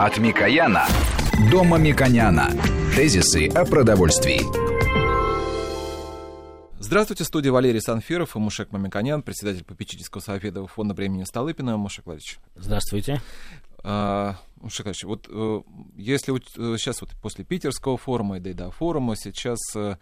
От Микояна до Мамиконяна. Тезисы о продовольствии. Здравствуйте, студия Валерий Санфиров и Мушек Мамиконян, председатель попечительского совета фонда времени Столыпина. Мушек Владимирович. Здравствуйте. А, Мушек Владимирович, вот э, если вот, сейчас вот после питерского форума и Дейда форума сейчас э,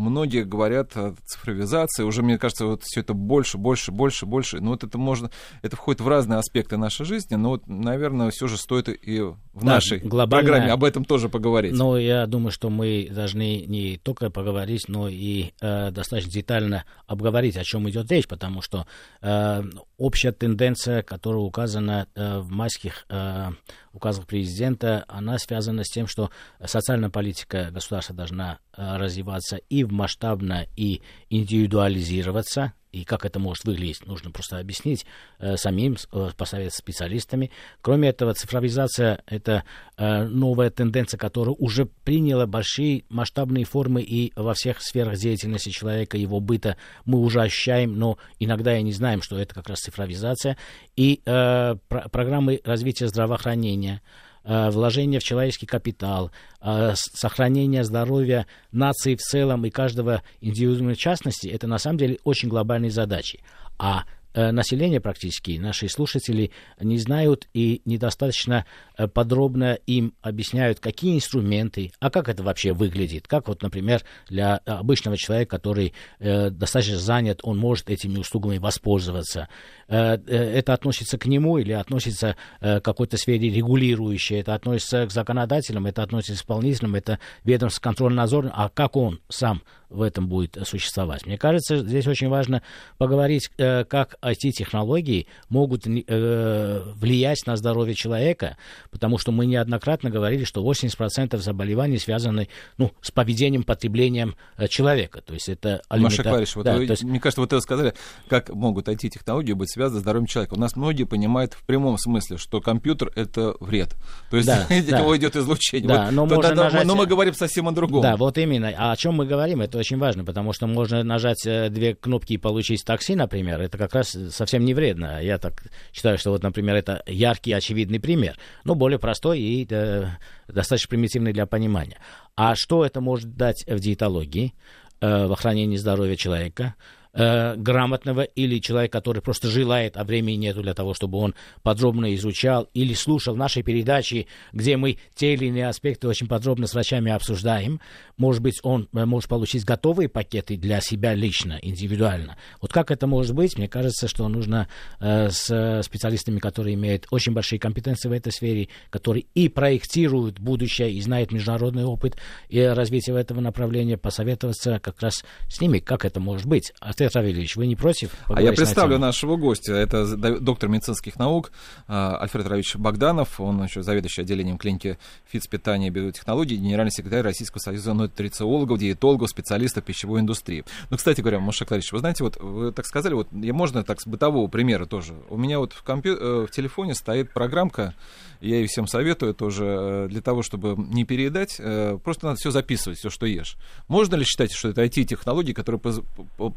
многие говорят о цифровизации, уже, мне кажется, вот все это больше, больше, больше, больше. Ну, вот это можно, это входит в разные аспекты нашей жизни, но вот, наверное, все же стоит и в да, нашей глобальная... программе об этом тоже поговорить. Ну, я думаю, что мы должны не только поговорить, но и э, достаточно детально обговорить, о чем идет речь, потому что э, общая тенденция, которая указана э, в майских э, указах президента, она связана с тем, что социальная политика государства должна развиваться и масштабно, и индивидуализироваться, и как это может выглядеть, нужно просто объяснить э, самим, э, посоветоваться специалистами. Кроме этого, цифровизация — это э, новая тенденция, которая уже приняла большие масштабные формы и во всех сферах деятельности человека, его быта мы уже ощущаем, но иногда и не знаем, что это как раз цифровизация. И э, про программы развития здравоохранения — Э, вложение в человеческий капитал, э, сохранение здоровья нации в целом и каждого индивидуальной частности, это на самом деле очень глобальные задачи. А Э, население практически, наши слушатели не знают и недостаточно э, подробно им объясняют, какие инструменты, а как это вообще выглядит. Как вот, например, для обычного человека, который э, достаточно занят, он может этими услугами воспользоваться. Э, э это относится к нему или относится э, к какой-то сфере регулирующей, это относится к законодателям, это относится к исполнителям, это ведомство контрольно-надзорное, а как он сам в этом будет существовать. Мне кажется, здесь очень важно поговорить, как IT-технологии могут влиять на здоровье человека, потому что мы неоднократно говорили, что 80% заболеваний связаны ну, с поведением, потреблением человека. То есть это алимента... Маша вот да, вы, есть... мне кажется, вот это сказали, как могут IT-технологии быть связаны с здоровьем человека. У нас многие понимают в прямом смысле, что компьютер — это вред. То есть да, от него идет излучение. Да, вот, но, можно тогда, нажать... но мы говорим совсем о другом. Да, вот именно. А о чем мы говорим? Это очень важно, потому что можно нажать э, две кнопки и получить такси, например. Это как раз совсем не вредно. Я так считаю, что вот, например, это яркий, очевидный пример, но более простой и э, достаточно примитивный для понимания. А что это может дать в диетологии, э, в охранении здоровья человека? Э, грамотного или человек, который просто желает, а времени нету для того, чтобы он подробно изучал или слушал наши передачи, где мы те или иные аспекты очень подробно с врачами обсуждаем. Может быть, он э, может получить готовые пакеты для себя лично, индивидуально. Вот как это может быть? Мне кажется, что нужно э, с специалистами, которые имеют очень большие компетенции в этой сфере, которые и проектируют будущее, и знают международный опыт и развитие этого направления, посоветоваться как раз с ними, как это может быть. Алексей Равильевич, вы не против? А я представлю на нашего гостя. Это доктор медицинских наук а, Альфред Равильевич Богданов. Он еще заведующий отделением клиники фитспитания и биотехнологий, генеральный секретарь Российского союза нутрициологов, диетологов, специалистов пищевой индустрии. Ну, кстати говоря, Маша Кларич, вы знаете, вот вы так сказали, вот я можно так с бытового примера тоже. У меня вот в, компью... Э, в телефоне стоит программка, я ее всем советую тоже, э, для того, чтобы не переедать, э, просто надо все записывать, все, что ешь. Можно ли считать, что это IT-технологии, которые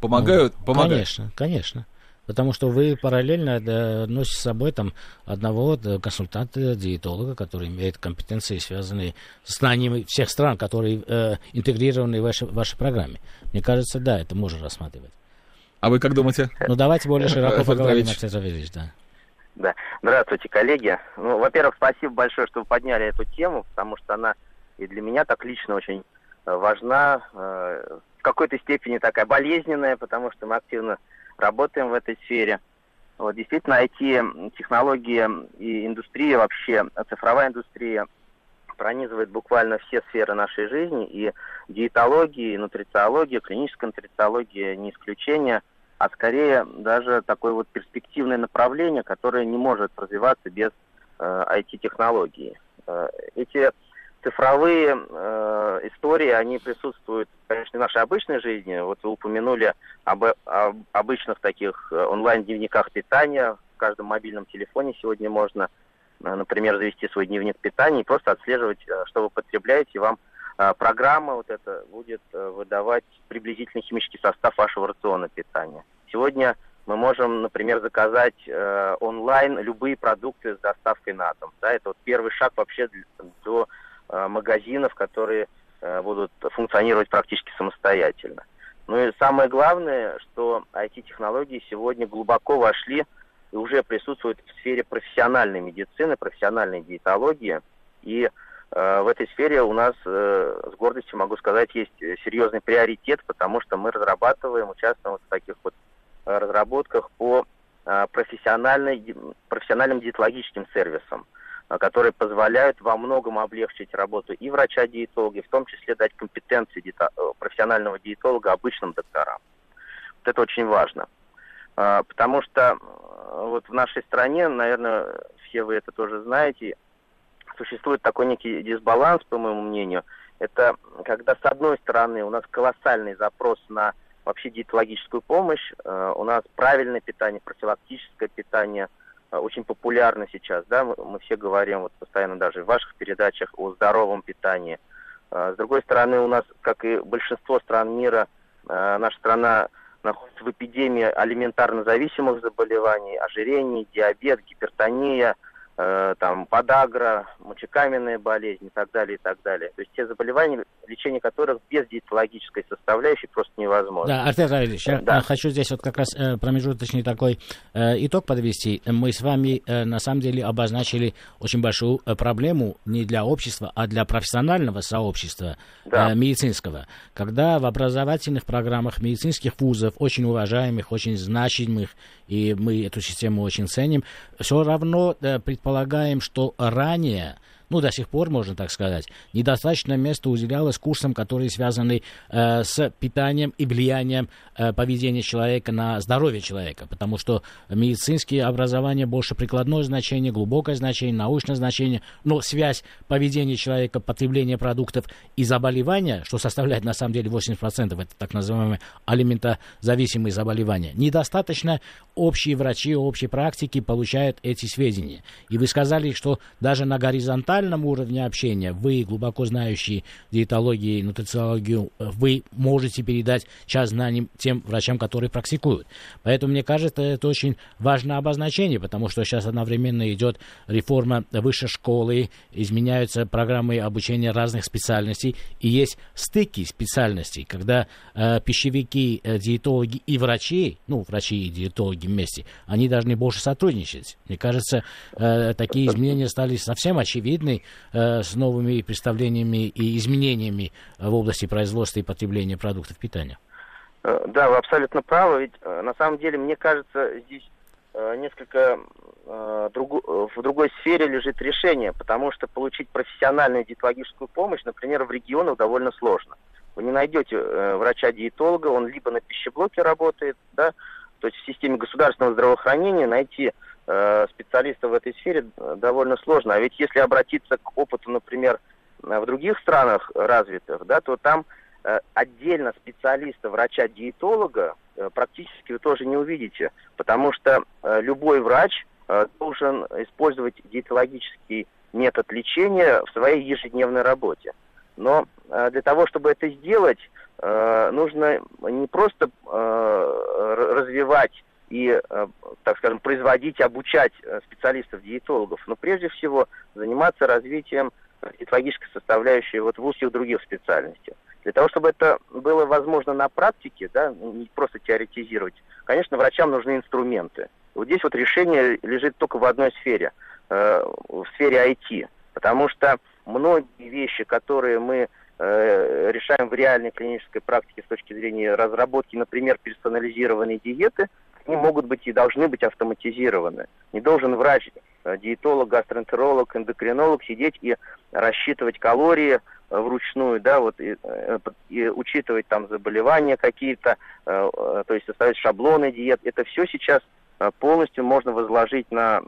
помогают помогают, помогают. Конечно, конечно. Потому что вы параллельно да, носите с собой там одного да, консультанта, диетолога, который имеет компетенции, связанные с знаниями всех стран, которые э, интегрированы в вашей, в вашей программе. Мне кажется, да, это можно рассматривать. А вы как думаете? Ну, давайте более широко поговорим, Алексей Равильевич, да. Да. Здравствуйте, коллеги. Ну, во-первых, спасибо большое, что вы подняли эту тему, потому что она и для меня так лично очень э, важна. Какой-то степени такая болезненная, потому что мы активно работаем в этой сфере. Вот, действительно, IT-технологии и индустрия вообще, цифровая индустрия пронизывает буквально все сферы нашей жизни, и диетология, и нутрициология, клиническая нутрициология не исключение, а скорее даже такое вот перспективное направление, которое не может развиваться без э, IT-технологий. Э, эти цифровые э, истории, они присутствуют, конечно, в нашей обычной жизни. Вот вы упомянули об, об обычных таких э, онлайн-дневниках питания. В каждом мобильном телефоне сегодня можно, э, например, завести свой дневник питания и просто отслеживать, э, что вы потребляете. Вам э, программа вот эта будет выдавать приблизительный химический состав вашего рациона питания. Сегодня мы можем, например, заказать э, онлайн любые продукты с доставкой на дом. Да, это вот первый шаг вообще до магазинов, которые э, будут функционировать практически самостоятельно. Ну и самое главное, что IT-технологии сегодня глубоко вошли и уже присутствуют в сфере профессиональной медицины, профессиональной диетологии. И э, в этой сфере у нас, э, с гордостью могу сказать, есть серьезный приоритет, потому что мы разрабатываем, участвуем в таких вот разработках по э, профессиональной, профессиональным диетологическим сервисам, э, которые позволяют во многом облегчить работу и врача-диетолога, в том числе дать компетенции дието, э, профессионального диетолога обычным докторам. Вот это очень важно. Потому что вот в нашей стране, наверное, все вы это тоже знаете, существует такой некий дисбаланс, по моему мнению. Это когда, с одной стороны, у нас колоссальный запрос на вообще диетологическую помощь. Э, у нас правильное питание, профилактическое питание э, очень популярно сейчас. Да? Мы все говорим вот постоянно даже в ваших передачах о здоровом питании. Э, с другой стороны, у нас, как и большинство стран мира, наша страна находится в эпидемии алиментарно зависимых заболеваний, ожирение, диабет, гипертония – Э, там подагра, мочекаменная болезнь и так далее, и так далее. То есть те заболевания, лечение которых без диетологической составляющей просто невозможно. Да, Артем Равильевич, я да. хочу здесь вот как раз э, промежуточный такой э, итог подвести. Мы с вами на самом деле обозначили очень большую проблему не для общества, а для профессионального сообщества да. медицинского. Когда в образовательных программах медицинских вузов, очень уважаемых, очень значимых, и мы эту систему очень ценим, все равно предполагаем, что ранее ну, до сих пор, можно так сказать, недостаточно места уделялось курсам, которые связаны э, с питанием и влиянием э, поведения человека на здоровье человека, потому что медицинские образования больше прикладное значение, глубокое значение, научное значение, но связь поведения человека, потребления продуктов и заболевания, что составляет на самом деле 80%, это так называемые алиментозависимые заболевания, недостаточно общие врачи, общие практики получают эти сведения. И вы сказали, что даже на горизонтальном профессиональном уровне общения, вы, глубоко знающие диетологию и нутрициологию, вы можете передать часть знаний тем врачам, которые практикуют. Поэтому, мне кажется, это очень важное обозначение, потому что сейчас одновременно идет реформа высшей школы, изменяются программы обучения разных специальностей, и есть стыки специальностей, когда э, пищевики, э, диетологи и врачи, ну, врачи и диетологи вместе, они должны больше сотрудничать. Мне кажется, э, такие изменения стали совсем очевидны, связанный э, с новыми представлениями и изменениями в области производства и потребления продуктов питания. Э, да, вы абсолютно правы. Ведь э, на самом деле, мне кажется, здесь несколько в другой сфере лежит решение, потому что получить профессиональную диетологическую помощь, например, в регионах довольно сложно. Вы не найдете врача-диетолога, он либо на пищеблоке работает, да, то есть в системе государственного здравоохранения найти специалистов в этой сфере довольно сложно. А ведь если обратиться к опыту, например, в других странах развитых, да, то там э, отдельно специалиста, врача-диетолога э, практически вы тоже не увидите, потому что любой врач должен использовать диетологический метод лечения в своей ежедневной работе. Но для того, чтобы это сделать, нужно не просто развивать и, э, так скажем, производить, обучать э, специалистов-диетологов, но прежде всего заниматься развитием диетологической составляющей вот в узких других специальностях. Для того, чтобы это было возможно на практике, да, не просто теоретизировать, конечно, врачам нужны инструменты. Вот здесь вот решение лежит только в одной сфере, э, в сфере IT, потому что многие вещи, которые мы э, решаем в реальной клинической практике с точки зрения разработки, например, персонализированной диеты, они могут быть и должны быть автоматизированы. Не должен врач, э, диетолог, гастроэнтеролог, эндокринолог сидеть и рассчитывать калории э, вручную, да, вот и, э, и учитывать там заболевания какие-то, то есть составить шаблоны диет. Это все сейчас полностью можно возложить на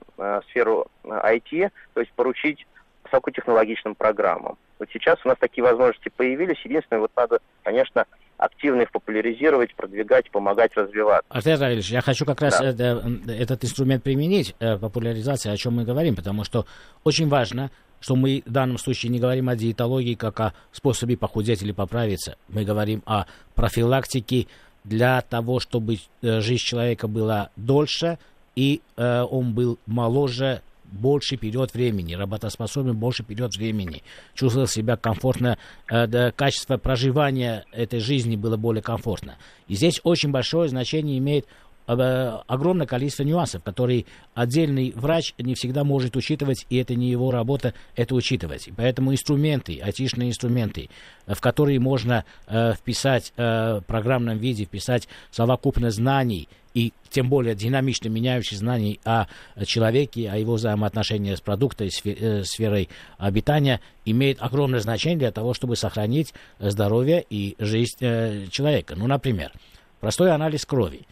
сферу IT, то есть поручить высокотехнологичным программам. Вот сейчас у нас такие возможности появились. Единственное, вот надо, конечно, активно их популяризировать, продвигать, помогать развиваться. Артем Равильевич, я хочу как раз да. это, этот инструмент применить, э, популяризация, о чем мы говорим, потому что очень важно, что мы в данном случае не говорим о диетологии как о способе похудеть или поправиться. Мы говорим о профилактике для того, чтобы э, жизнь человека была дольше, и э, он был моложе больше период времени, работоспособен больше период времени, чувствовал себя комфортно, э, качество проживания этой жизни было более комфортно. И здесь очень большое значение имеет огромное количество нюансов, которые отдельный врач не всегда может учитывать, и это не его работа это учитывать. Поэтому инструменты, айтишные инструменты, в которые можно э, вписать э, в программном виде, вписать совокупность знаний и тем более динамично меняющие знаний о человеке, о его взаимоотношениях с продуктом, э, сферой обитания, имеет огромное значение для того, чтобы сохранить здоровье и жизнь э, человека. Ну, например, простой анализ крови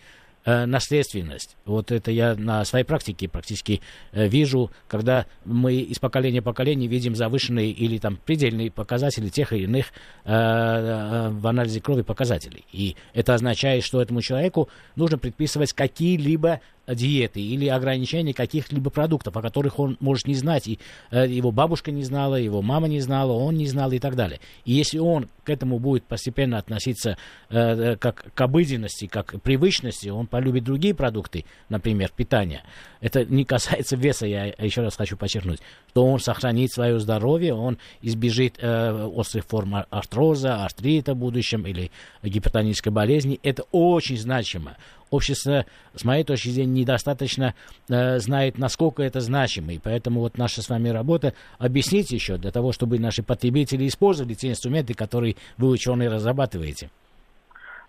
э, наследственность. Вот это я на своей практике практически э, вижу, когда мы из поколения в поколение видим завышенные или там предельные показатели тех или иных э, в анализе крови показателей. И это означает, что этому человеку нужно предписывать какие-либо диеты или ограничения каких-либо продуктов, о которых он может не знать, и э, его бабушка не знала, его мама не знала, он не знал и так далее. И если он к этому будет постепенно относиться э, э как к обыденности, как к привычности, он полюбит другие продукты, например, питания. Это не касается веса, я еще раз хочу подчеркнуть, что он сохранит свое здоровье, он избежит э, острых форм артроза, артрита в будущем или гипертонической болезни. Это очень значимо общество, с моей точки зрения, недостаточно э, знает, насколько это значимо. И поэтому вот наша с вами работа объяснить еще для того, чтобы наши потребители использовали те инструменты, которые вы, ученые, разрабатываете.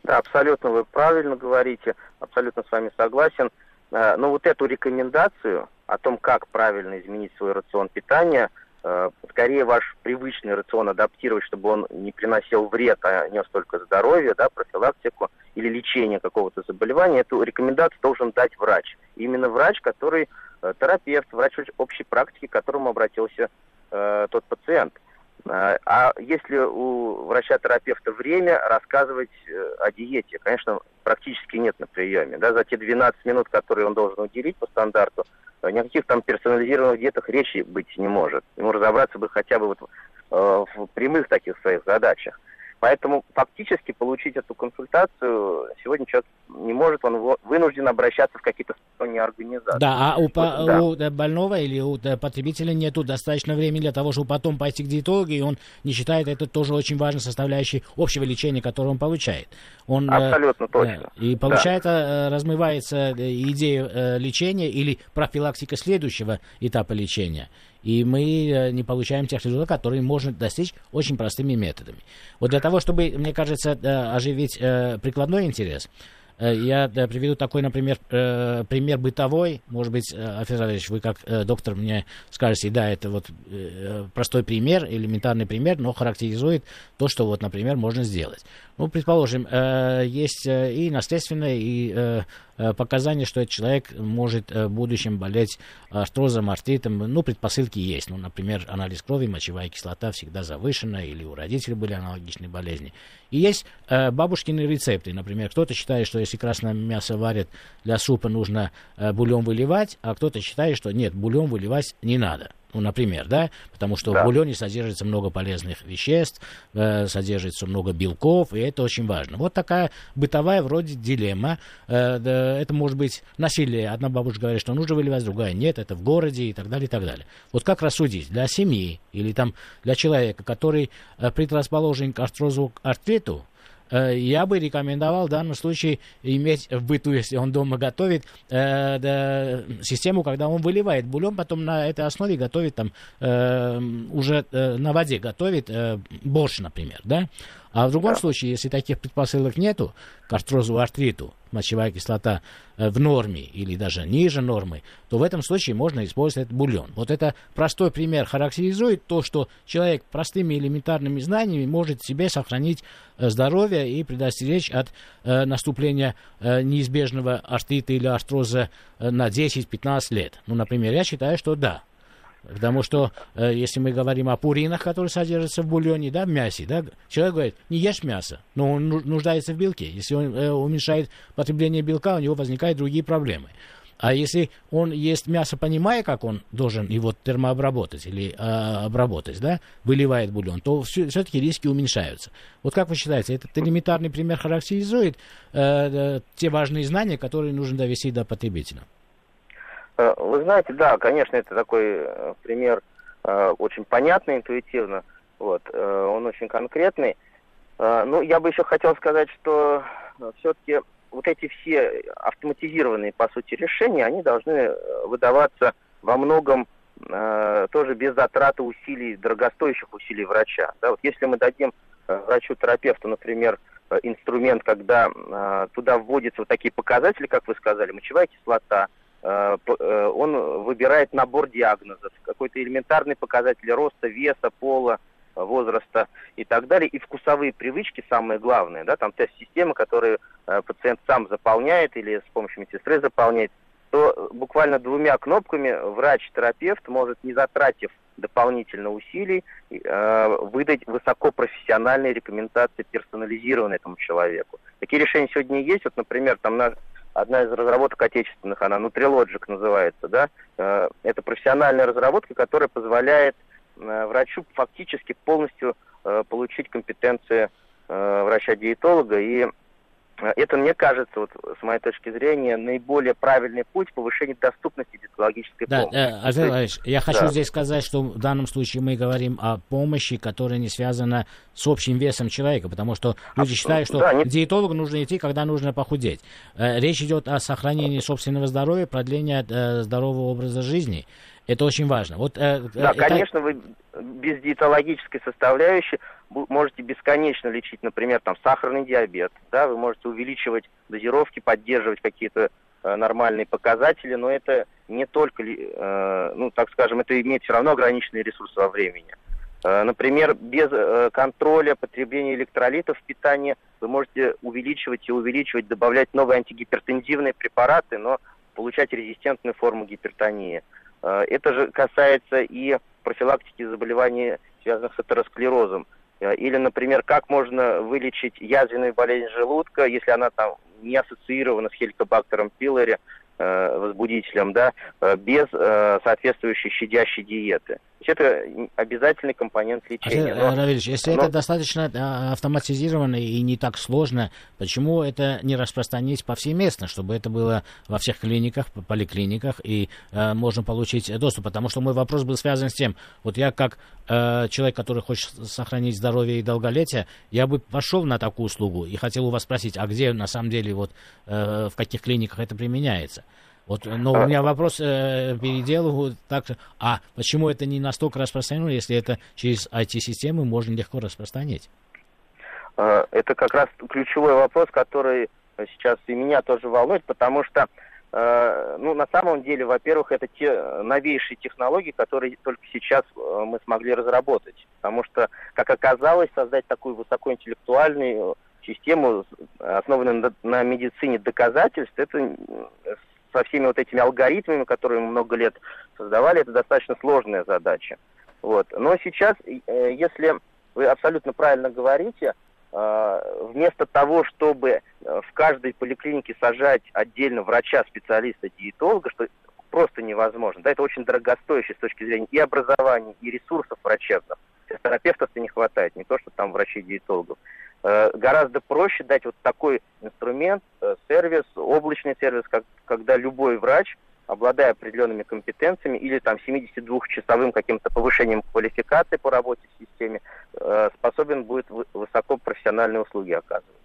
Да, абсолютно вы правильно говорите, абсолютно с вами согласен. Э, но вот эту рекомендацию о том, как правильно изменить свой рацион питания – скорее ваш привычный рацион адаптировать, чтобы он не приносил вред, а нес только здоровье, да, профилактику или лечение какого-то заболевания, эту рекомендацию должен дать врач. Именно врач, который э, терапевт, врач общей практики, к которому обратился э, тот пациент. Э, а если у врача-терапевта время рассказывать о диете, конечно, практически нет на приеме. Да, за те 12 минут, которые он должен уделить по стандарту, о никаких там персонализированных диетах речи быть не может. Ему разобраться бы хотя бы вот э, в прямых таких своих задачах. Поэтому фактически получить эту консультацию сегодня человек не может, он вынужден обращаться в какие-то сторонние организации. Да, а у, по, да. у больного или у потребителя нету достаточно времени для того, чтобы потом пойти к диетологу, и он не считает это тоже очень важной составляющей общего лечения, которое он получает. Он, э, Абсолютно э, точно. И получается, да. размывается идея э, лечения или профилактика следующего этапа лечения и мы э, не получаем тех результатов, которые можно достичь очень простыми методами. Вот для того, чтобы, мне кажется, э, оживить э, прикладной интерес, я приведу такой, например, пример бытовой. Может быть, Афизарович, вы как доктор мне скажете, да, это вот простой пример, элементарный пример, но характеризует то, что вот, например, можно сделать. Ну, предположим, есть и наследственное, и показания, что этот человек может э, в будущем болеть артрозом, артритом. Ну, предпосылки есть. Ну, например, анализ крови, мочевая кислота всегда завышена, или у родителей были аналогичные болезни. И есть э, бабушкины рецепты. Например, кто-то считает, что если красное мясо варят для супа, нужно э, бульон выливать, а кто-то считает, что нет, бульон выливать не надо. Ну, например, да, потому что да. в бульоне содержится много полезных веществ, э, содержится много белков, и это очень важно. Вот такая бытовая вроде дилемма. Э, да, это может быть насилие. Одна бабушка говорит, что нужно выливать, другая нет, это в городе и так далее, и так далее. Вот как рассудить для семьи или там для человека, который э, предрасположен к артрозу, артриту, Э, я бы рекомендовал в данном случае иметь в быту, если он дома готовит, э, систему, когда он выливает бульон, потом на этой основе готовит там э, уже э, на воде готовит э, борщ, например, да. А в другом случае, если таких предпосылок нету, к артрозу, артриту, мочевая кислота э, в норме или даже ниже нормы, то в этом случае можно использовать этот бульон. Вот это простой пример характеризует то, что человек простыми элементарными знаниями может себе сохранить э, здоровье и предостеречь от э, наступления неизбежного артрита или артроза на 10-15 лет. Ну, например, я считаю, что да, Потому что, э, если мы говорим о пуринах, которые содержатся в бульоне, да, в мясе, да, человек говорит, не ешь мясо, но он нуждается в белке. Если он э, уменьшает потребление белка, у него возникают другие проблемы. А если он ест мясо, понимая, как он должен его термообработать или э, обработать, да, выливает бульон, то все, все-таки риски уменьшаются. Вот как вы считаете, этот элементарный пример характеризует э, э, те важные знания, которые нужно довести до потребителя? Э, вы знаете, да, конечно, это такой э, пример э, очень понятный, интуитивно. Вот, он очень конкретный. Ну, я бы еще хотел сказать, что все-таки вот эти все автоматизированные, по сути, решения, они должны выдаваться во многом тоже без затраты усилий, дорогостоящих усилий врача. Да, вот если мы дадим врачу-терапевту, например, инструмент, когда туда вводятся вот такие показатели, как вы сказали, мочевая кислота, он выбирает набор диагнозов, какой-то элементарный показатель роста, веса, пола, возраста и так далее. И вкусовые привычки самое главное, да, там тест-система, которую э, пациент сам заполняет или с помощью медсестры заполняет, то буквально двумя кнопками врач-терапевт может, не затратив дополнительно усилий, э, выдать высокопрофессиональные рекомендации, персонализированные этому человеку. Такие решения сегодня есть. Вот, например, там на, одна из разработок отечественных, она Nutrilogic называется, да, э, это профессиональная разработка, которая позволяет Э, врачу фактически полностью э, получить компетенции э, врача-диетолога. И это, мне кажется, вот, с моей точки зрения, наиболее правильный путь повышения доступности диетологической да, помощи. Да, Азел Ильич, я хочу да. здесь сказать, что в данном случае мы говорим о помощи, которая не связана с общим весом человека, потому что люди считают, что да, не... к диетологу нужно идти, когда нужно похудеть. Речь идет о сохранении собственного здоровья, продлении здорового образа жизни. Это очень важно. Вот, э, да, это... конечно, вы без диетологической составляющей можете бесконечно лечить, например, там сахарный диабет, да, вы можете увеличивать дозировки, поддерживать какие-то э, нормальные показатели, но это не только, э, ну, так скажем, это имеет все равно ограниченные ресурсы во времени. Э, например, без э, контроля потребления электролитов в питании вы можете увеличивать и увеличивать, добавлять новые антигипертензивные препараты, но получать резистентную форму гипертонии. Э, это же касается и профилактики заболеваний, связанных с атеросклерозом. Э, или, например, как можно вылечить язвенную болезнь желудка, если она там не ассоциирована с хеликобактером пилори, э, возбудителем, да, без соответствующей щадящей диеты есть это обязательный компонент лечения. Но, Равильевич, если но... это достаточно а, автоматизировано и не так сложно, почему это не распространить повсеместно, чтобы это было во всех клиниках, поликлиниках, и э, можно получить доступ? Потому что мой вопрос был связан с тем, вот я как э, человек, который хочет сохранить здоровье и долголетие, я бы пошел на такую услугу и хотел у вас спросить, а где на самом деле, вот э, в каких клиниках это применяется? Вот, но у меня вопрос э, переделываю так, а почему это не настолько распространено, если это через IT-системы можно легко распространить? А, это как раз ключевой вопрос, который сейчас и меня тоже волнует, потому что, э, ну, на самом деле, во-первых, это те новейшие технологии, которые только сейчас э, мы смогли разработать. Потому что, как оказалось, создать такую высокоинтеллектуальную систему, основанную на медицине доказательств, это со всеми вот этими алгоритмами, которые мы много лет создавали, это достаточно сложная задача. Вот. Но сейчас, э, если вы абсолютно правильно говорите, э, вместо того, чтобы э, в каждой поликлинике сажать отдельно врача, специалиста, диетолога, что просто невозможно. Да, это очень дорогостоящее с точки зрения и образования, и ресурсов врачебных. Терапевтов-то не хватает, не то, что там врачей-диетологов. Э, гораздо проще дать вот такой инструмент, э, сервис, облачный сервис, как, когда любой врач, обладая определенными компетенциями или там 72-часовым каким-то повышением квалификации по работе в системе, э, способен будет высоко профессиональные услуги оказывать.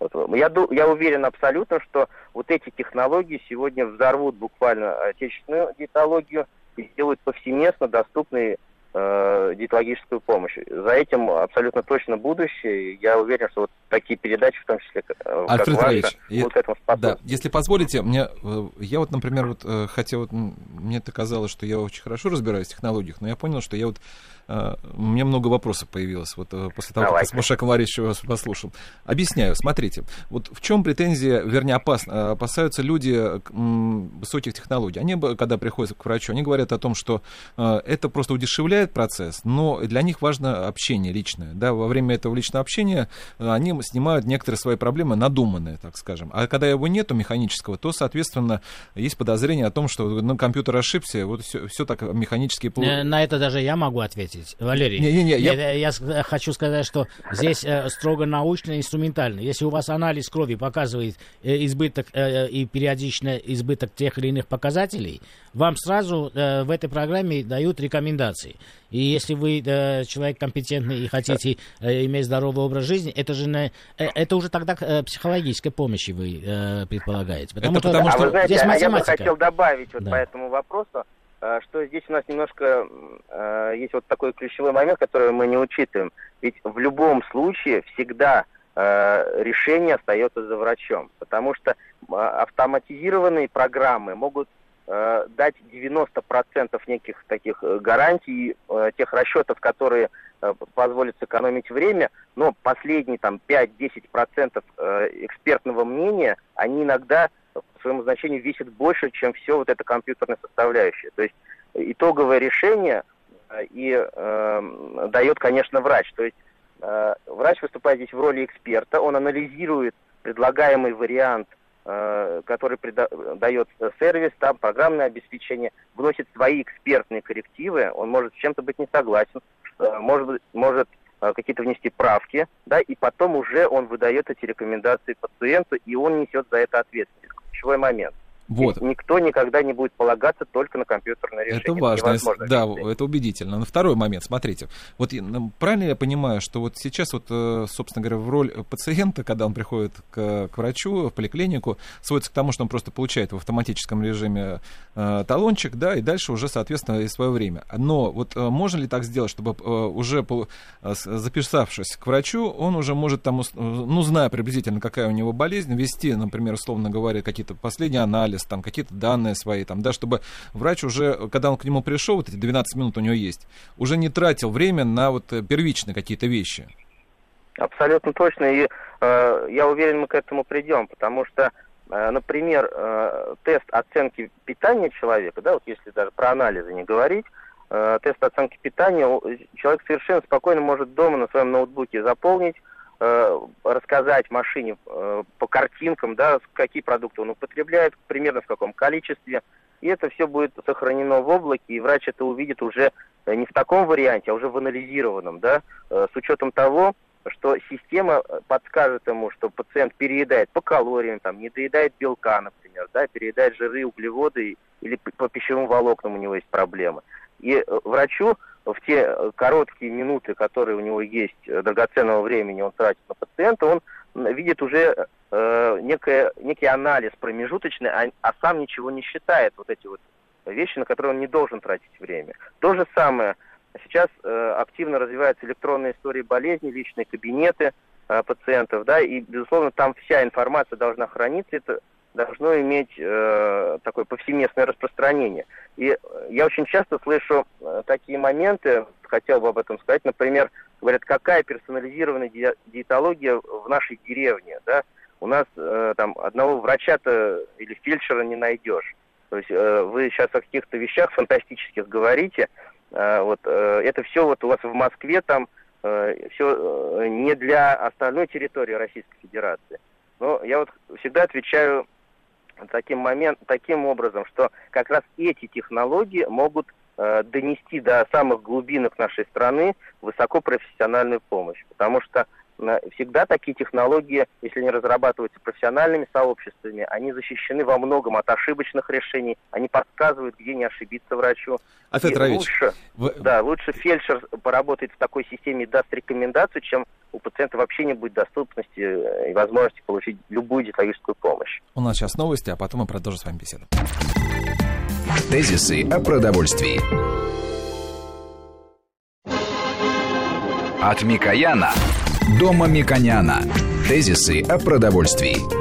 Я, я уверен абсолютно, что вот эти технологии сегодня взорвут буквально отечественную диетологию и сделают повсеместно доступной э, диетологическую помощь. За этим абсолютно точно будущее. Я уверен, что вот такие передачи, в том числе как, э, Альфред ваша, будут к этому способствовать. Да, если позволите, мне, э, я вот, например, вот, э, хотя вот мне это казалось, что я очень хорошо разбираюсь в технологиях, но я понял, что я вот у меня много вопросов появилось вот после того, Давайте. как с Машаком Варищевым вас послушал. Объясняю, смотрите, вот в чем претензия, вернее, опасно, опасаются люди высоких технологий. Они, когда приходят к врачу, они говорят о том, что это просто удешевляет процесс, но для них важно общение личное. Да, во время этого личного общения они снимают некоторые свои проблемы надуманные, так скажем. А когда его нету механического, то, соответственно, есть подозрение о том, что ну, компьютер ошибся, вот все, все так механически... На это даже я могу ответить, Валерий. Не, не, не, я... я хочу сказать, что здесь э, строго научно-инструментально. Если у вас анализ крови показывает э, избыток э, и периодично избыток тех или иных показателей, вам сразу э, в этой программе дают рекомендации. И если вы э, человек компетентный и хотите э, иметь здоровый образ жизни, это же не, э, это уже тогда э, психологической помощи вы э, предполагаете. Потому это что, потому, что... А вы знаете, здесь математика. а я бы хотел добавить вот да. по этому вопросу, э, что здесь у нас немножко э, есть вот такой ключевой момент, который мы не учитываем. Ведь в любом случае всегда э, решение остается за врачом, потому что автоматизированные программы могут э, дать 90% неких таких э, гарантий, э, тех расчетов, которые э, позволят сэкономить время, но последние там 5-10% э, экспертного мнения, они иногда по своему значению весят больше, чем все вот это компьютерная составляющая. То есть итоговое решение э, и э, дает, конечно, врач. То есть э, врач выступает здесь в роли эксперта, он анализирует предлагаемый вариант Э, который дает сервис, там программное обеспечение, вносит свои экспертные коррективы, он может с чем-то быть не согласен, может, может э, какие-то внести правки, да, и потом уже он выдает эти рекомендации пациенту, и он несет за это ответственность. Ключевой момент. Вот. Никто никогда не будет полагаться только на компьютерное решение. Это важно, это да, это убедительно. Но второй момент, смотрите, вот правильно я понимаю, что вот сейчас вот, э, собственно говоря, в роль пациента, когда он приходит к, к врачу, в поликлинику, сводится к тому, что он просто получает в автоматическом режиме э, талончик, да, и дальше уже, соответственно, и свое время. Но вот э, можно ли так сделать, чтобы э, уже по, э, записавшись к врачу, он уже может там, ну, зная приблизительно, какая у него болезнь, вести, например, условно говоря, какие-то последние анализы, анализ, там какие-то данные свои, там, да, чтобы врач уже, когда он к нему пришел, вот эти 12 минут у него есть, уже не тратил время на вот э, первичные какие-то вещи. Абсолютно точно, и э, я уверен, мы к этому придем, потому что, э, например, э, тест оценки питания человека, да, вот если даже про анализы не говорить, э, тест оценки питания человек совершенно спокойно может дома на своем ноутбуке заполнить, рассказать машине э, по картинкам, да, какие продукты он употребляет, примерно в каком количестве. И это все будет сохранено в облаке, и врач это увидит уже э, не в таком варианте, а уже в анализированном, да, с учетом того, что система подскажет ему, что пациент переедает по калориям, там, не доедает белка, например, да, переедает жиры, углеводы или по пищевым волокнам у него есть проблемы. И врачу в те э, короткие минуты, которые у него есть, э, драгоценного времени он тратит на пациента, он видит уже э, некое, некий анализ промежуточный, а, а сам ничего не считает, вот эти вот вещи, на которые он не должен тратить время. То же самое, сейчас э, активно развиваются электронные истории болезней, личные кабинеты э, пациентов, да, и, безусловно, там вся информация должна храниться, это должно иметь э, такое повсеместное распространение. И я очень часто слышу э, такие моменты, хотел бы об этом сказать, например, говорят, какая персонализированная ди- диетология в нашей деревне, да, у нас э, там одного врача-то или фельдшера не найдешь. То есть э, вы сейчас о каких-то вещах фантастических говорите, э, вот э, это все вот у вас в Москве там э, все э, не для остальной территории Российской Федерации. Но я вот всегда отвечаю таким, момент, таким образом, что как раз эти технологии могут э, донести до самых глубинок нашей страны высокопрофессиональную помощь. Потому что всегда такие технологии, если они разрабатываются профессиональными сообществами, они защищены во многом от ошибочных решений, они подсказывают, где не ошибиться врачу. Афет лучше, вы... да, лучше фельдшер поработает в такой системе и даст рекомендацию, чем у пациента вообще не будет доступности э, и возможности получить любую диетологическую помощь. У нас сейчас новости, а потом мы продолжим с вами беседу. Тезисы о продовольствии. От Микояна Дома Миконяна. Тезисы о продовольствии.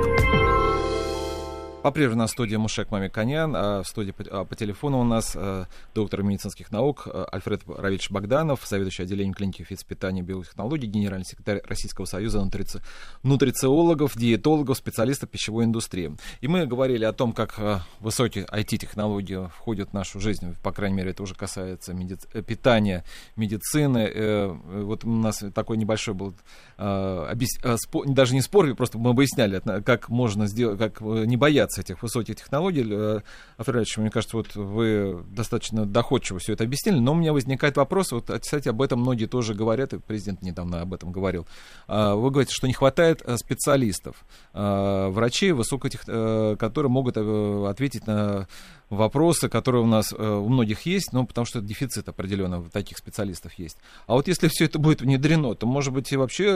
По-прежнему на студии Мушек Мамиканян, а в студии по, а, по телефону у нас а, доктор медицинских наук а, Альфред Равильевич Богданов, заведующий отделением клиники физпитания и биотехнологий, генеральный секретарь Российского союза нутрици... нутрициологов, диетологов, специалистов пищевой индустрии. И мы говорили о том, как а, высокие IT-технологии входят в нашу жизнь, по крайней мере, это уже касается меди... питания, медицины. Э, вот у нас такой небольшой был, а, объяс... а, спор... даже не спор, просто мы объясняли, как можно сделать, как э, не бояться боятся этих высоких технологий. Э, Афродич, мне кажется, вот вы достаточно доходчиво все это объяснили, но у меня возникает вопрос, вот, кстати, об этом многие тоже говорят, и президент недавно об этом говорил. А, вы говорите, что не хватает э, специалистов, э, врачей высокотех... которые могут ответить на вопросы, которые у нас у многих есть, ну, потому что дефицит определенно таких специалистов есть. А вот если все это будет внедрено, то, может быть, и вообще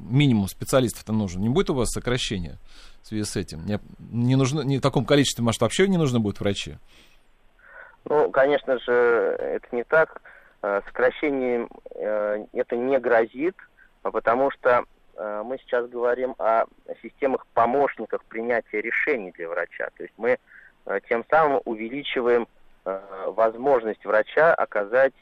минимум специалистов-то нужен. Не будет у вас сокращения? в связи с этим? Не, не нужно, не в таком количестве, может, вообще не нужно будет врачи? Ну, конечно же, это не так. Э, сокращением э, это не грозит, а потому что э, мы сейчас говорим о системах помощников принятия решений для врача. То есть мы тем самым увеличиваем возможность врача оказать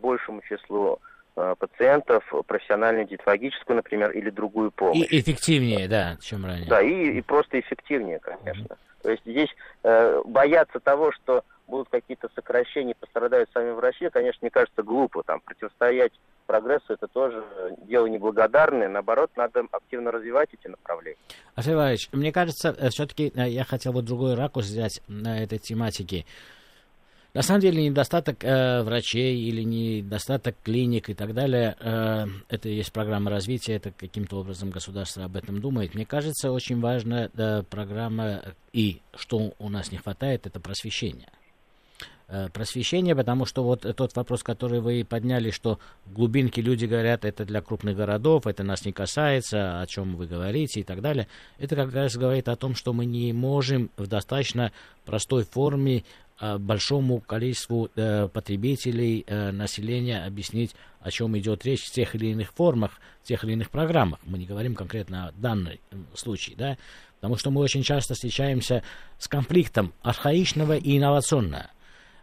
большему числу Э, пациентов профессиональную диетологическую, например, или другую помощь. И эффективнее, да, чем ранее. Да, и, и просто эффективнее, конечно. То есть здесь э, бояться того, что будут какие-то сокращения, пострадают сами врачи, конечно, мне кажется, глупо. Там противостоять прогрессу это тоже дело неблагодарное. Наоборот, надо активно развивать эти направления. Иванович, мне кажется, э, все-таки э, я хотел бы другой ракурс взять на этой тематике. На самом деле недостаток э, врачей или недостаток клиник и так далее, э, это есть программа развития, это каким-то образом государство об этом думает. Мне кажется, очень важная э, программа и что у нас не хватает, это просвещение э, просвещение, потому что вот тот вопрос, который вы подняли, что в глубинке люди говорят, это для крупных городов, это нас не касается, о чем вы говорите и так далее, это как раз говорит о том, что мы не можем в достаточно простой форме большому количеству э, потребителей, э, населения объяснить, о чем идет речь в тех или иных формах, в тех или иных программах. Мы не говорим конкретно о данном случае, да, потому что мы очень часто встречаемся с конфликтом архаичного и инновационного.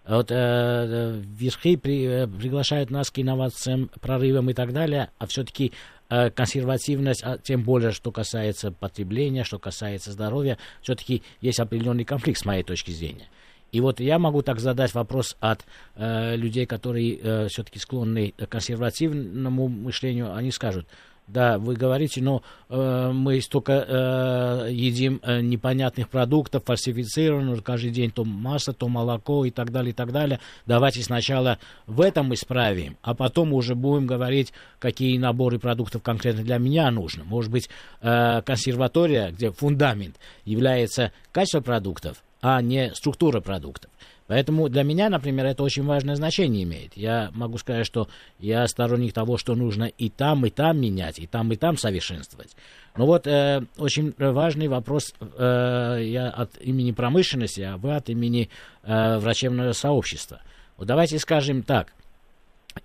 Вот э, верхи при, э, приглашают нас к инновациям, прорывам и так далее, а все-таки э, консервативность, а тем более, что касается потребления, что касается здоровья, все-таки есть определенный конфликт с моей точки зрения. И вот я могу так задать вопрос от э, людей, которые э, все-таки склонны к консервативному мышлению. Они скажут, да, вы говорите, но э, мы столько э, едим э, непонятных продуктов, фальсифицированных, каждый день то масло, то молоко и так далее, и так далее. Давайте сначала в этом исправим, а потом уже будем говорить, какие наборы продуктов конкретно для меня нужны. Может быть, э, консерватория, где фундамент является качество продуктов, а не структура продуктов. Поэтому для меня, например, это очень важное значение имеет. Я могу сказать, что я сторонник того, что нужно и там, и там менять, и там, и там совершенствовать. Но вот э, очень важный вопрос э, я от имени промышленности, а вы от имени э, врачебного сообщества. Вот давайте скажем так –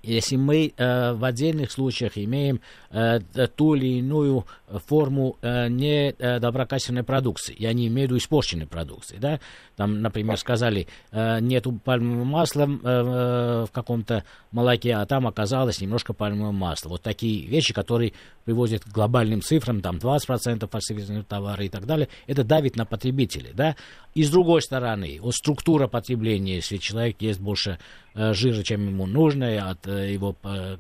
если мы э, в отдельных случаях имеем э, ту или иную форму э, недоброкачественной продукции, я не имею в виду испорченной продукции, да, там, например, сказали, э, нету пальмового масла э, э, в каком-то молоке, а там оказалось немножко пальмового масла. Вот такие вещи, которые приводят к глобальным цифрам, там 20% фальсифицированных товаров и так далее, это давит на потребителей, да. И с другой стороны, вот структура потребления, если человек ест больше э, жира, чем ему нужно, от э, его э,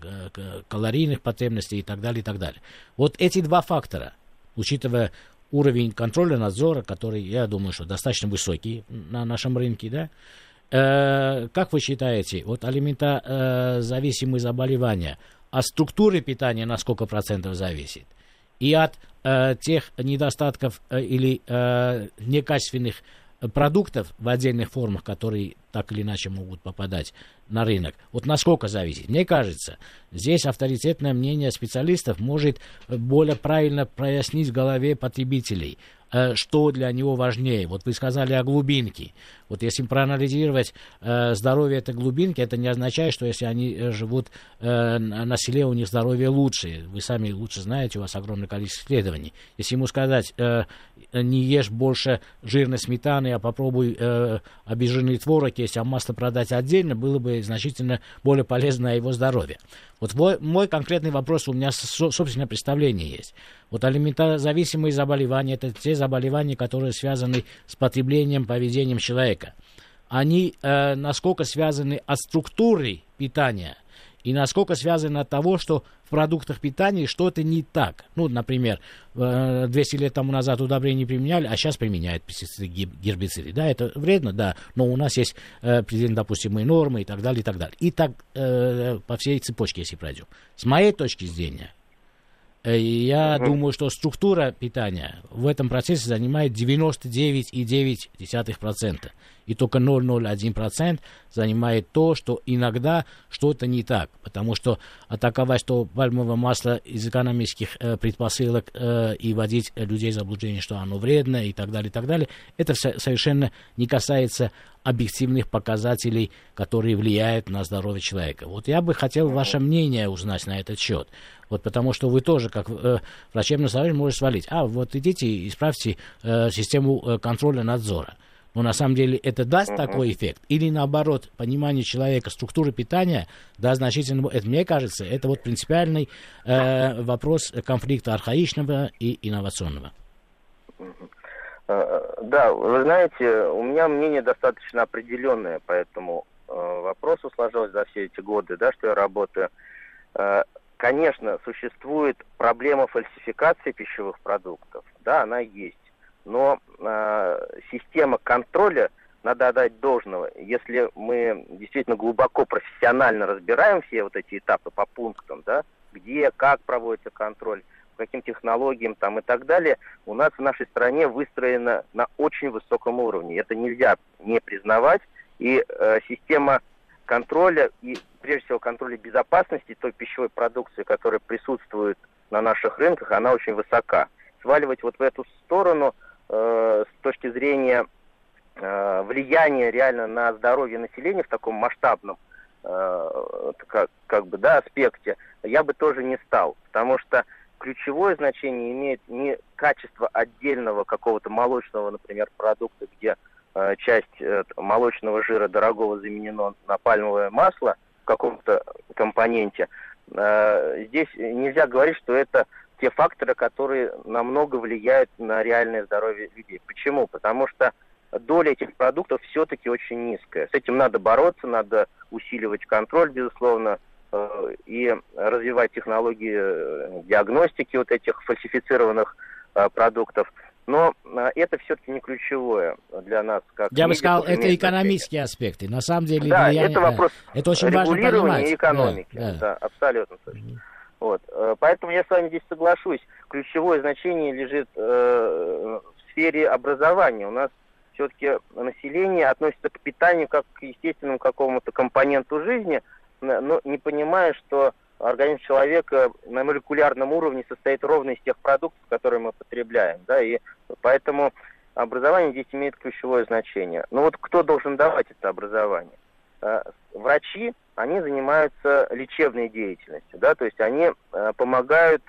калорийных потребностей и так далее, и так далее. Вот эти два фактора, учитывая уровень контроля, надзора, который, я думаю, что достаточно высокий на нашем рынке, да, э, как вы считаете, вот алиментозависимые заболевания, от структуры питания на сколько процентов зависит? И от э, тех недостатков э, или э, некачественных продуктов в отдельных формах, которые так или иначе могут попадать на рынок. Вот насколько зависит? Мне кажется, здесь авторитетное мнение специалистов может более правильно прояснить в голове потребителей, что для него важнее. Вот вы сказали о глубинке. Вот если проанализировать э, здоровье этой глубинки, это не означает, что если они э, живут э, на селе, у них здоровье лучше. Вы сами лучше знаете, у вас огромное количество исследований. Если ему сказать, э, не ешь больше жирной сметаны, а попробуй э, обезжиренный творог есть, а масло продать отдельно, было бы значительно более полезно на его здоровье. Вот мой, конкретный вопрос, у меня со, собственное представление есть. Вот алиментозависимые заболевания, это те заболевания, которые связаны с потреблением, поведением человека. Они э, насколько связаны от структуры питания – и насколько связано от того, что в продуктах питания что-то не так. Ну, например, 200 э, лет тому назад удобрения не применяли, а сейчас применяют пестициды, гербициды. Да, это вредно, да, но у нас есть э, допустимые нормы и так далее, и так далее. И так э, по всей цепочке, если пройдем. С моей точки зрения, я угу. думаю, что структура питания в этом процессе занимает 99,9% и только 0,01% занимает то, что иногда что-то не так. Потому что атаковать, что пальмовое масло из экономических э, предпосылок э, и вводить людей в заблуждение, что оно вредно и так далее, и так далее, это совершенно не касается объективных показателей, которые влияют на здоровье человека. Вот я бы хотел ваше мнение узнать на этот счет. Вот потому что вы тоже, как э, врачебный совет, можете свалить. А, вот идите и исправьте э, систему э, контроля надзора. Но на самом деле это даст uh-huh. такой эффект? Или наоборот, понимание человека, структуры питания даст значительно... Это, мне кажется, это вот принципиальный э, вопрос конфликта архаичного и инновационного. Uh-huh. Да, вы знаете, у меня мнение достаточно определенное по этому э, вопросу сложилось за все эти годы, да, что я работаю. Э, конечно, существует проблема фальсификации пищевых продуктов, да, она есть но э, система контроля, надо отдать должного. Если мы действительно глубоко профессионально разбираем все вот эти этапы по пунктам, да, где, как проводится контроль, по каким технологиям там и так далее, у нас в нашей стране выстроено на очень высоком уровне. Это нельзя не признавать. И э, система контроля и, прежде всего, контроля безопасности той пищевой продукции, которая присутствует на наших рынках, она очень высока. Сваливать вот в эту сторону – Э, с точки зрения э, влияния реально на здоровье населения в таком масштабном э, как, как бы, да, аспекте, я бы тоже не стал, потому что ключевое значение имеет не качество отдельного какого-то молочного, например, продукта, где э, часть э, молочного жира дорогого заменена на пальмовое масло в каком-то компоненте. Э, здесь нельзя говорить, что это те факторы, которые намного влияют на реальное здоровье людей. Почему? Потому что доля этих продуктов все-таки очень низкая. С этим надо бороться, надо усиливать контроль, безусловно, э, и развивать технологии э, диагностики вот этих фальсифицированных э, продуктов. Но это все-таки не ключевое для нас. Как Я бы сказал, это экономические аспекты. На самом деле, да, влияние, это вопрос это очень важно понимать. экономики. Да, да. да абсолютно точно. Вот. Э, поэтому я с вами здесь соглашусь. Ключевое значение лежит э, в сфере образования. У нас все-таки население относится к питанию как к естественному какому-то компоненту жизни, но не понимая, что организм человека на молекулярном уровне состоит ровно из тех продуктов, которые мы потребляем. Да, и поэтому образование здесь имеет ключевое значение. Но вот кто должен давать это образование? Э, врачи, они занимаются лечебной деятельностью, да, то есть они э, помогают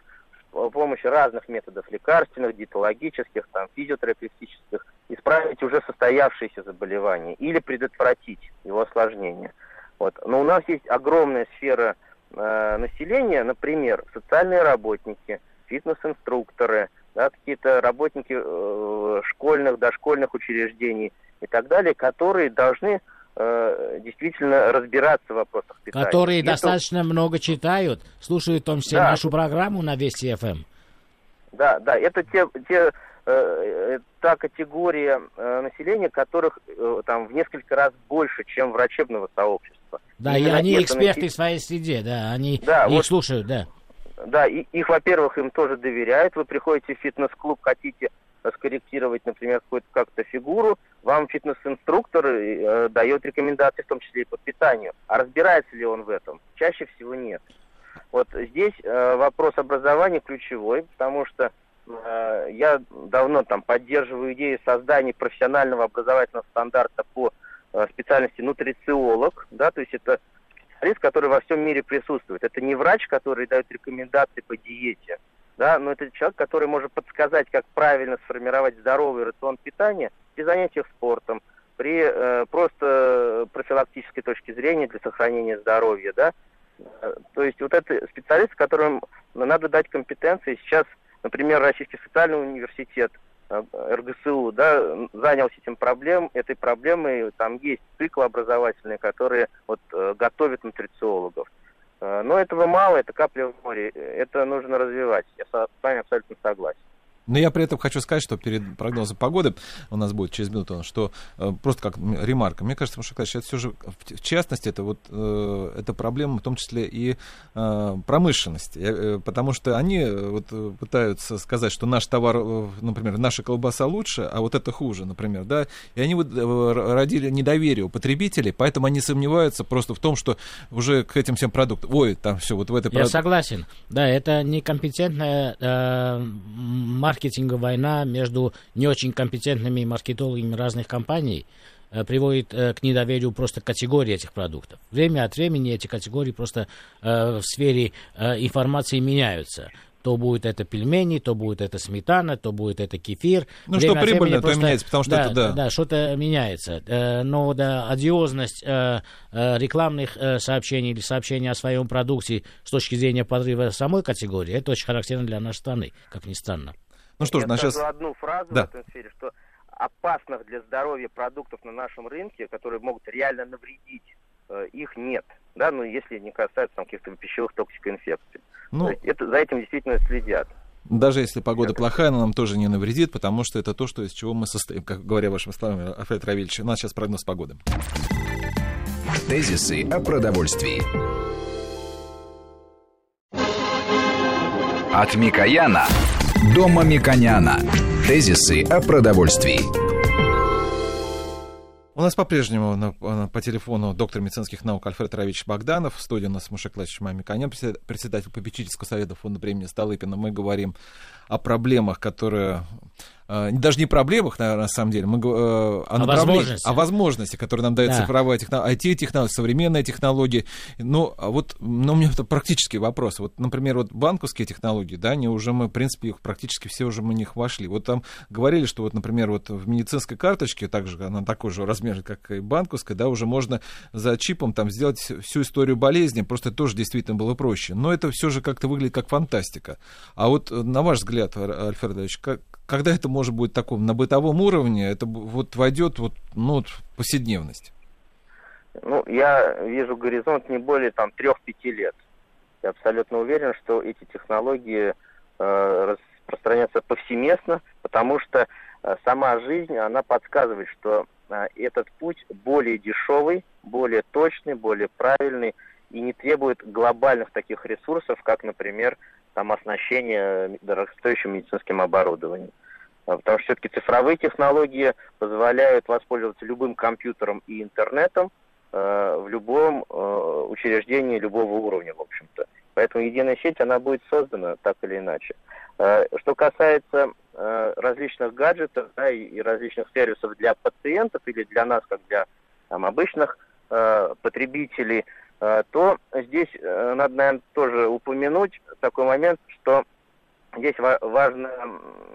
с помощью разных методов лекарственных, диетологических, там, физиотерапевтических, исправить уже состоявшиеся заболевания или предотвратить его осложнение. Вот. Но у нас есть огромная сфера э, населения, например, социальные работники, фитнес-инструкторы, да, какие-то работники э, школьных, дошкольных учреждений и так далее, которые должны действительно разбираться в вопросах питания. Которые Если... достаточно много читают, слушают в том числе да. нашу программу на Вести ФМ. Эм. Да, да, это те, те э, та категория э, населения, которых э, там в несколько раз больше, чем врачебного сообщества. Да, и, и они эксперты в своей среде, да, они да, их вот, слушают, да. Да, и, их, во-первых, им тоже доверяют. Вы приходите в фитнес-клуб, хотите скорректировать, например, какую-то как-то фигуру, вам фитнес-инструктор э, дает рекомендации, в том числе и по питанию. А разбирается ли он в этом? Чаще всего нет. Вот здесь э, вопрос образования ключевой, потому что э, я давно там поддерживаю идею создания профессионального образовательного стандарта по э, специальности нутрициолог, да, то есть это специалист, который во всем мире присутствует. Это не врач, который дает рекомендации по диете, да, но это человек, который может подсказать, как правильно сформировать здоровый рацион питания при занятиях спортом, при э, просто профилактической точке зрения для сохранения здоровья, да. Э, то есть вот это специалист, которым надо дать компетенции. Сейчас, например, Российский социальный университет э, РГСУ, да, занялся этим проблем, этой проблемой. Там есть циклы образовательные, которые вот э, готовят нутрициологов. Но этого мало, это капля в море. Это нужно развивать. Я с вами абсолютно согласен. Но я при этом хочу сказать, что перед прогнозом погоды у нас будет через минуту, что э, просто как ремарка. Мне кажется, что это все же, в частности, это вот э, это проблема в том числе и э, промышленности, э, потому что они э, вот пытаются сказать, что наш товар, э, например, наша колбаса лучше, а вот это хуже, например, да, и они вот э, родили недоверие у потребителей, поэтому они сомневаются просто в том, что уже к этим всем продуктам, ой, там все вот в этой. Я прод... согласен, да, это некомпетентная э, маркетинговая война между не очень компетентными маркетологами разных компаний э, приводит э, к недоверию просто категории этих продуктов. Время от времени эти категории просто э, в сфере информации меняются то будет это пельмени, то будет это сметана, то будет это кефир. Ну, Время что прибыльно, то просто, меняется, потому что да, это, да. Да, что-то меняется. Но да, одиозность рекламных сообщений или сообщений о своем продукте с точки зрения подрыва самой категории, это очень характерно для нашей страны, как ни странно. Ну что ж, Я сейчас... одну фразу да. в этом сфере, что опасных для здоровья продуктов на нашем рынке, которые могут реально навредить, их нет да, ну, если не касается там, каких-то пищевых токсикоинфекций. Ну, То это, за этим действительно следят. Даже если погода плохая, она нам тоже не навредит, потому что это то, что, из чего мы состоим, как говоря вашими словами, Альфред Равильевич. У нас сейчас прогноз погоды. Тезисы о продовольствии. От Микояна до Мамиконяна. Тезисы о продовольствии. У нас по-прежнему на, по телефону доктор медицинских наук Альфред Равич Богданов. В студии у нас Мушек Лачич Мамиканян, председатель попечительского совета фонда премии Столыпина. Мы говорим о проблемах, которые даже не проблемах, наверное, на самом деле, мы, э, о, о возможности. о возможности, которые нам дает да. цифровая технология, IT-технология, современная технология. Ну, а вот, ну, у меня это практический вопрос. Вот, например, вот банковские технологии, да, они уже мы, в принципе, их практически все уже мы в них вошли. Вот там говорили, что вот, например, вот в медицинской карточке, также она такой же размер, как и банковская, да, уже можно за чипом там сделать всю историю болезни, просто тоже действительно было проще. Но это все же как-то выглядит как фантастика. А вот на ваш взгляд, Альфред Ильич, как, когда это может быть таком на бытовом уровне, это вот войдет вот, ну, в повседневность? Ну, я вижу горизонт не более там трех-пяти лет. Я абсолютно уверен, что эти технологии э, распространятся повсеместно, потому что э, сама жизнь, она подсказывает, что э, этот путь более дешевый, более точный, более правильный и не требует глобальных таких ресурсов, как, например, там оснащение дорогостоящим медицинским оборудованием. А, потому что все-таки цифровые технологии позволяют воспользоваться любым компьютером и интернетом э, в любом э, учреждении любого уровня, в общем-то. Поэтому единая сеть, она будет создана так или иначе. Э, что касается э, различных гаджетов да, и, различных сервисов для пациентов или для нас, как для там, обычных э, потребителей, э, то здесь э, надо, наверное, тоже упомянуть такой момент, что здесь важно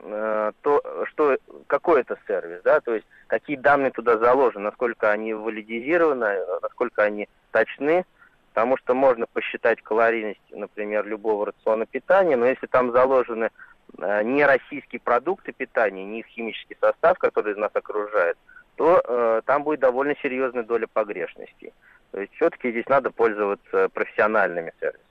э, то, что какой это сервис, да, то есть какие данные туда заложены, насколько они валидизированы, насколько они точны, потому что можно посчитать калорийность, например, любого рациона питания, но если там заложены э, не российские продукты питания, не их химический состав, который нас окружает, то э, там будет довольно серьезная доля погрешностей. То есть все-таки здесь надо пользоваться профессиональными сервисами.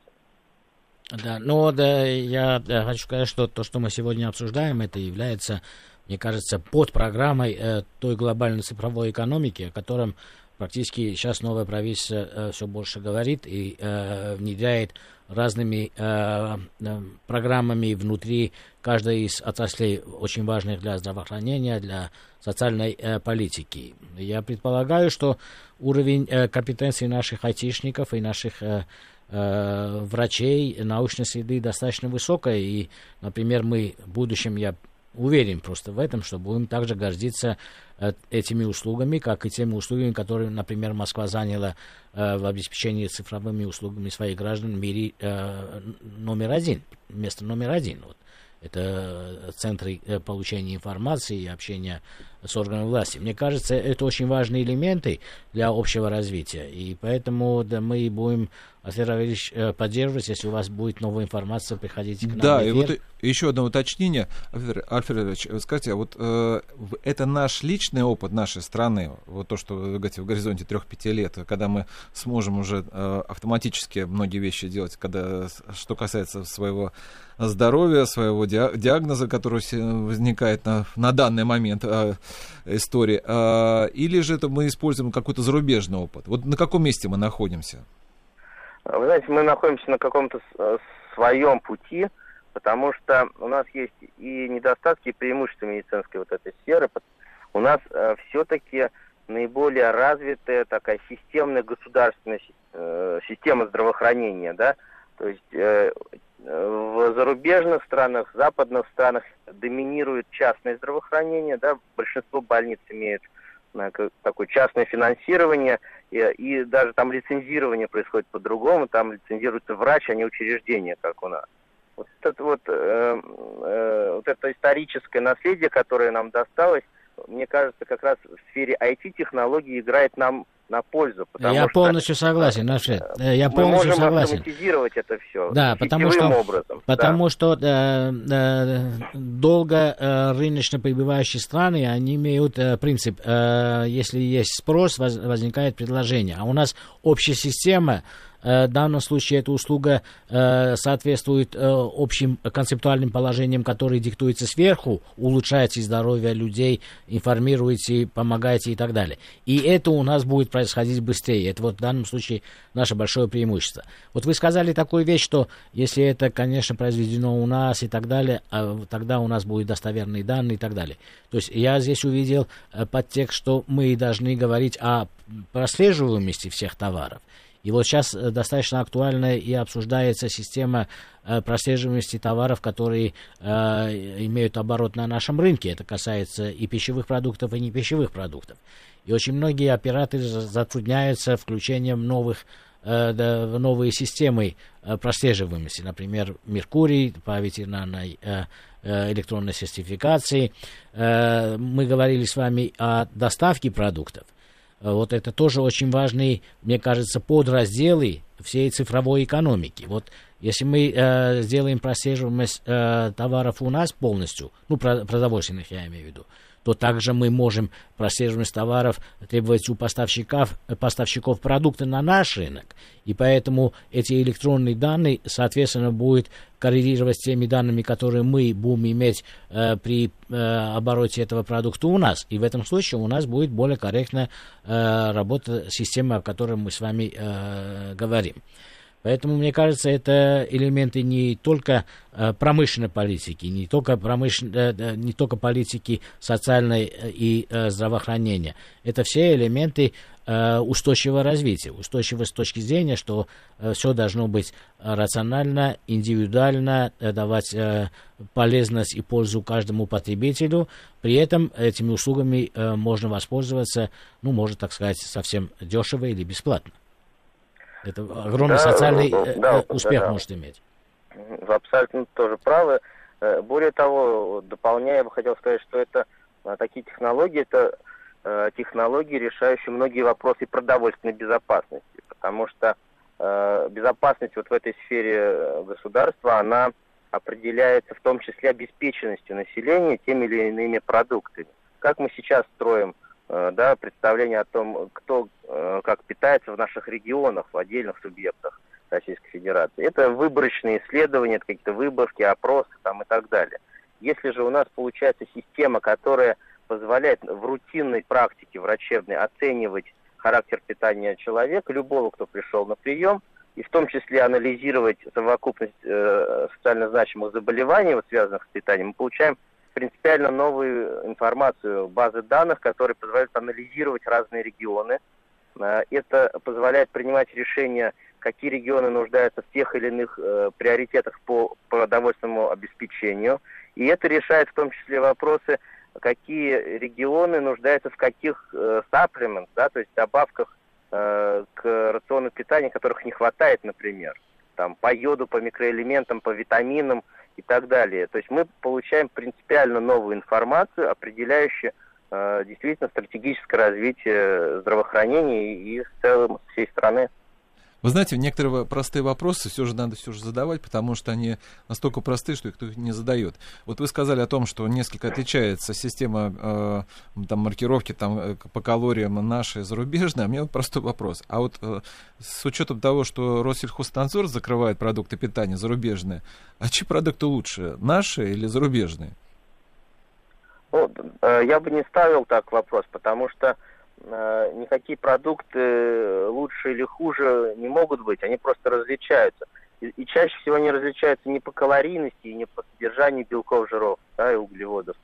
Да, но да, я да, хочу сказать, что то, что мы сегодня обсуждаем, это является, мне кажется, под программой э, той глобальной цифровой экономики, о котором практически сейчас новое правительство э, все больше говорит и э, внедряет разными э, э, программами внутри каждой из отраслей, очень важных для здравоохранения, для социальной э, политики. Я предполагаю, что уровень э, компетенции наших айтишников и наших э, э, врачей научной среды достаточно высокая. И, например, мы в будущем, я уверен просто в этом, что будем также гордиться э, этими услугами, как и теми услугами, которые, например, Москва заняла э, в обеспечении цифровыми услугами своих граждан в мире номер один, место номер один. Вот. Это центры получения информации и общения с органами власти. Мне кажется, это очень важные элементы для общего развития. И поэтому да, мы будем, Равильевич, э, поддерживать, если у вас будет новая информация, приходите к нам. Да, и вот еще одно уточнение. Альфред скажите, а вот э, это наш личный опыт нашей страны, вот то, что вы говорите, в горизонте 3-5 лет, когда мы сможем уже э, автоматически многие вещи делать, когда, что касается своего здоровья, своего диагноза, который возникает на, на данный момент, э, истории, а, или же это мы используем какой-то зарубежный опыт? Вот на каком месте мы находимся? Вы знаете, мы находимся на каком-то э, своем пути, потому что у нас есть и недостатки, и преимущества медицинской вот этой сферы. У нас э, все-таки наиболее развитая такая системная государственная э, система здравоохранения, да, то есть в зарубежных странах, в западных странах доминирует частное здравоохранение, да, большинство больниц имеют э, такое частное финансирование, и, и даже там лицензирование происходит по-другому, там лицензируется врач, а не учреждение, как у нас. Вот это вот, э, э, вот это историческое наследие, которое нам досталось, мне кажется, как раз в сфере IT-технологий играет нам на пользу. Я полностью согласен, Нафред. Э, я полностью можем согласен. автоматизировать это все. Да, потому что, образом. потому да. что э, э, долго э, рыночно пребывающие страны, они имеют э, принцип, э, если есть спрос, воз, возникает предложение. А у нас общая система Э, в данном случае эта услуга э, соответствует э, общим концептуальным положениям, которые диктуются сверху, улучшаете здоровье людей, информируете, помогаете и так далее. И это у нас будет происходить быстрее. Это вот в данном случае наше большое преимущество. Вот вы сказали такую вещь, что если это, конечно, произведено у нас и так далее, а тогда у нас будут достоверные данные и так далее. То есть я здесь увидел подтекст, что мы должны говорить о прослеживаемости всех товаров. И вот сейчас э, достаточно актуальна и обсуждается система э, прослеживаемости товаров, которые э, имеют оборот на нашем рынке. Это касается и пищевых продуктов, и не пищевых продуктов. И очень многие операторы затрудняются включением новых новые системы прослеживаемости, например, Меркурий по ветеринарной электронной сертификации. Мы говорили с вами о доставке продуктов. Э, вот это тоже очень важные, мне кажется, подразделы всей цифровой экономики. Вот если мы э, сделаем прослеживаемость э, товаров у нас полностью, ну, продовольственных я имею в виду, то также мы можем прослеживать товаров требовать у поставщиков, поставщиков продукта на наш рынок. И поэтому эти электронные данные, соответственно, будут коррелировать с теми данными, которые мы будем иметь э, при э, обороте этого продукта у нас. И в этом случае у нас будет более корректная э, работа системы, о которой мы с вами э, говорим. Поэтому, мне кажется, это элементы не только э, промышленной политики, не только, промышлен... Э, э, не только политики социальной и здравоохранения. Это все элементы устойчивого развития. Устойчивого с точки зрения, что все должно быть рационально, индивидуально, давать полезность и пользу каждому потребителю. При этом этими услугами можно воспользоваться, ну, можно так сказать, совсем дешево или бесплатно. Это огромный да, социальный ну, э, да, успех да, может иметь. Вы абсолютно тоже правы. Э, более того, дополняя, я бы хотел сказать, что это э, такие технологии, это технологии, решающие многие вопросы продовольственной безопасности, потому что безопасность вот в этой сфере государства, она определяется в том числе обеспеченностью населения теми или иными продуктами. Как мы сейчас строим Э, да, представление о том, кто э, как питается в наших регионах, в отдельных субъектах Российской Федерации. Это выборочные исследования, это какие-то выборки, опросы там и так далее. Если же у нас получается система, которая позволяет в рутинной практике врачебной оценивать характер питания человека, любого, кто пришел на прием, и в том числе анализировать совокупность э, социально значимых заболеваний, вот, связанных с питанием, мы получаем принципиально новую информацию, базы данных, которые позволяют анализировать разные регионы. Э, это позволяет принимать решения какие регионы нуждаются в тех или иных э, приоритетах по продовольственному обеспечению. И это решает в том числе вопросы, какие регионы нуждаются в каких э, да, то есть добавках э, к рациону питания, которых не хватает, например, там, по йоду, по микроэлементам, по витаминам и так далее. То есть мы получаем принципиально новую информацию, определяющую э, действительно стратегическое развитие здравоохранения и в целом всей страны. Вы знаете, некоторые простые вопросы все же надо все же задавать, потому что они настолько простые, что их кто не задает. Вот вы сказали о том, что несколько отличается система э, там, маркировки там, э, по калориям наша и зарубежная. А мне вот простой вопрос. А вот э, с учетом того, что Россельхознадзор закрывает продукты питания зарубежные, а чьи продукты лучше, наши или зарубежные? Ну, я бы не ставил так вопрос, потому что никакие продукты лучше или хуже не могут быть, они просто различаются. И, и чаще всего они различаются не по калорийности и не по содержанию белков, жиров да, и углеводов.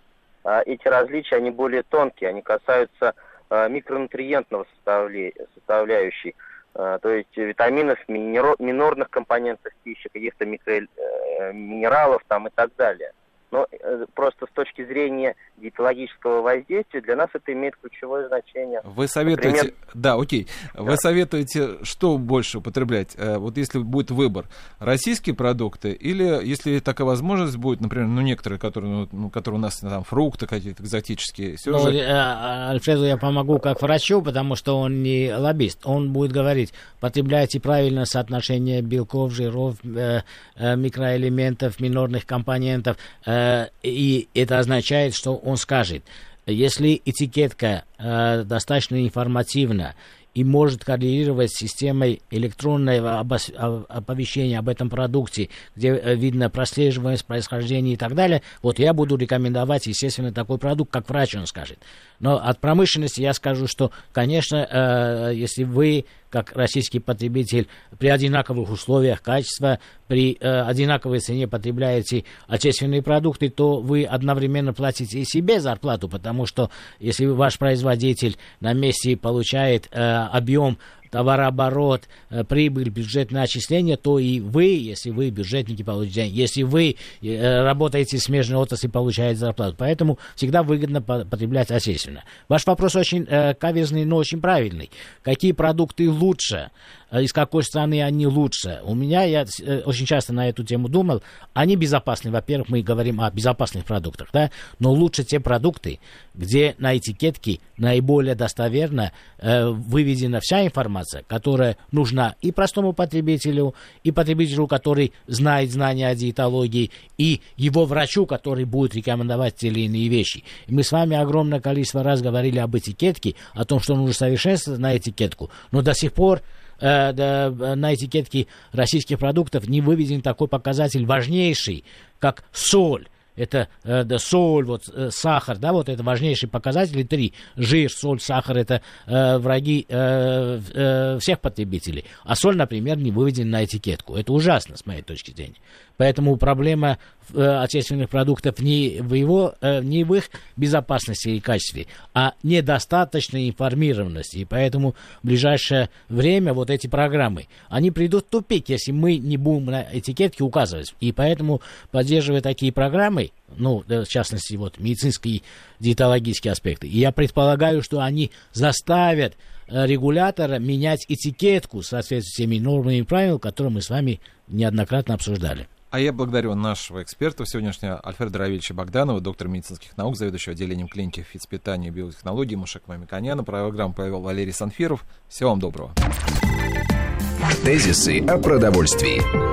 А эти различия, они более тонкие, они касаются а, микронутриентного составля... составляющей, а, то есть витаминов, минер... минорных компонентов пищи, каких-то микроминералов там и так далее но э, просто с точки зрения диетологического воздействия для нас это имеет ключевое значение. Вы советуете, Например... да, окей, да. вы советуете, что больше употреблять, э, вот если будет выбор, российские продукты или если такая возможность будет, например, ну некоторые, которые, ну, ну которые у нас там фрукты какие-то экзотические, все ну, же... Э, Альфреду я помогу как врачу, потому что он не лоббист, он будет говорить, потребляйте правильно соотношение белков, жиров, э, э, микроэлементов, минорных компонентов, Э, и это означает, что он скажет, если этикетка э, достаточно информативна и может коррелировать с системой электронного оповещения об этом продукте, где э, видно прослеживаемость, происхождение и так далее, вот я буду рекомендовать, естественно, такой продукт, как врач он скажет. Но от промышленности я скажу, что, конечно, если вы как российский потребитель при одинаковых условиях качества, при э, одинаковой цене потребляете отечественные продукты, то вы одновременно платите и себе зарплату, потому что если ваш производитель на месте получает э, объем товарооборот, э, прибыль, бюджетное отчисление, то и вы, если вы бюджетники, получаете деньги. Если вы э, работаете в смежной отрасли, получаете зарплату. Поэтому всегда выгодно потреблять отечественно. Ваш вопрос очень э, каверзный, но очень правильный. Какие продукты лучше? Э, из какой страны они лучше. У меня, я э, очень часто на эту тему думал, они безопасны. Во-первых, мы говорим о безопасных продуктах, да, но лучше те продукты, где на этикетке наиболее достоверно э, выведена вся информация, которая нужна и простому потребителю, и потребителю, который знает знания о диетологии, и его врачу, который будет рекомендовать те или иные вещи. И мы с вами огромное количество раз говорили об этикетке, о том, что нужно совершенствовать на этикетку, но до сих пор э, на этикетке российских продуктов не выведен такой показатель важнейший, как соль это э, соль, вот э, сахар, да, вот это важнейшие показатели. Три. Жир, соль, сахар это э, враги э, э, всех потребителей. А соль, например, не выведен на этикетку. Это ужасно, с моей точки зрения. Поэтому проблема э, отечественных продуктов не в, его, э, не в их безопасности и качестве, а недостаточной информированности. И поэтому в ближайшее время вот эти программы, они придут в тупик, если мы не будем на этикетке указывать. И поэтому, поддерживая такие программы, ну, в частности, вот медицинские диетологические аспекты, и я предполагаю, что они заставят э, регулятора менять этикетку в соответствии с теми нормами и правилами, которые мы с вами неоднократно обсуждали. А я благодарю нашего эксперта сегодняшнего Альфреда Равильевича Богданова, доктора медицинских наук, заведующего отделением клиники физпитания и биотехнологии Мушек Мамиканяна. Программу провел Валерий Санфиров. Всего вам доброго. Тезисы о продовольствии.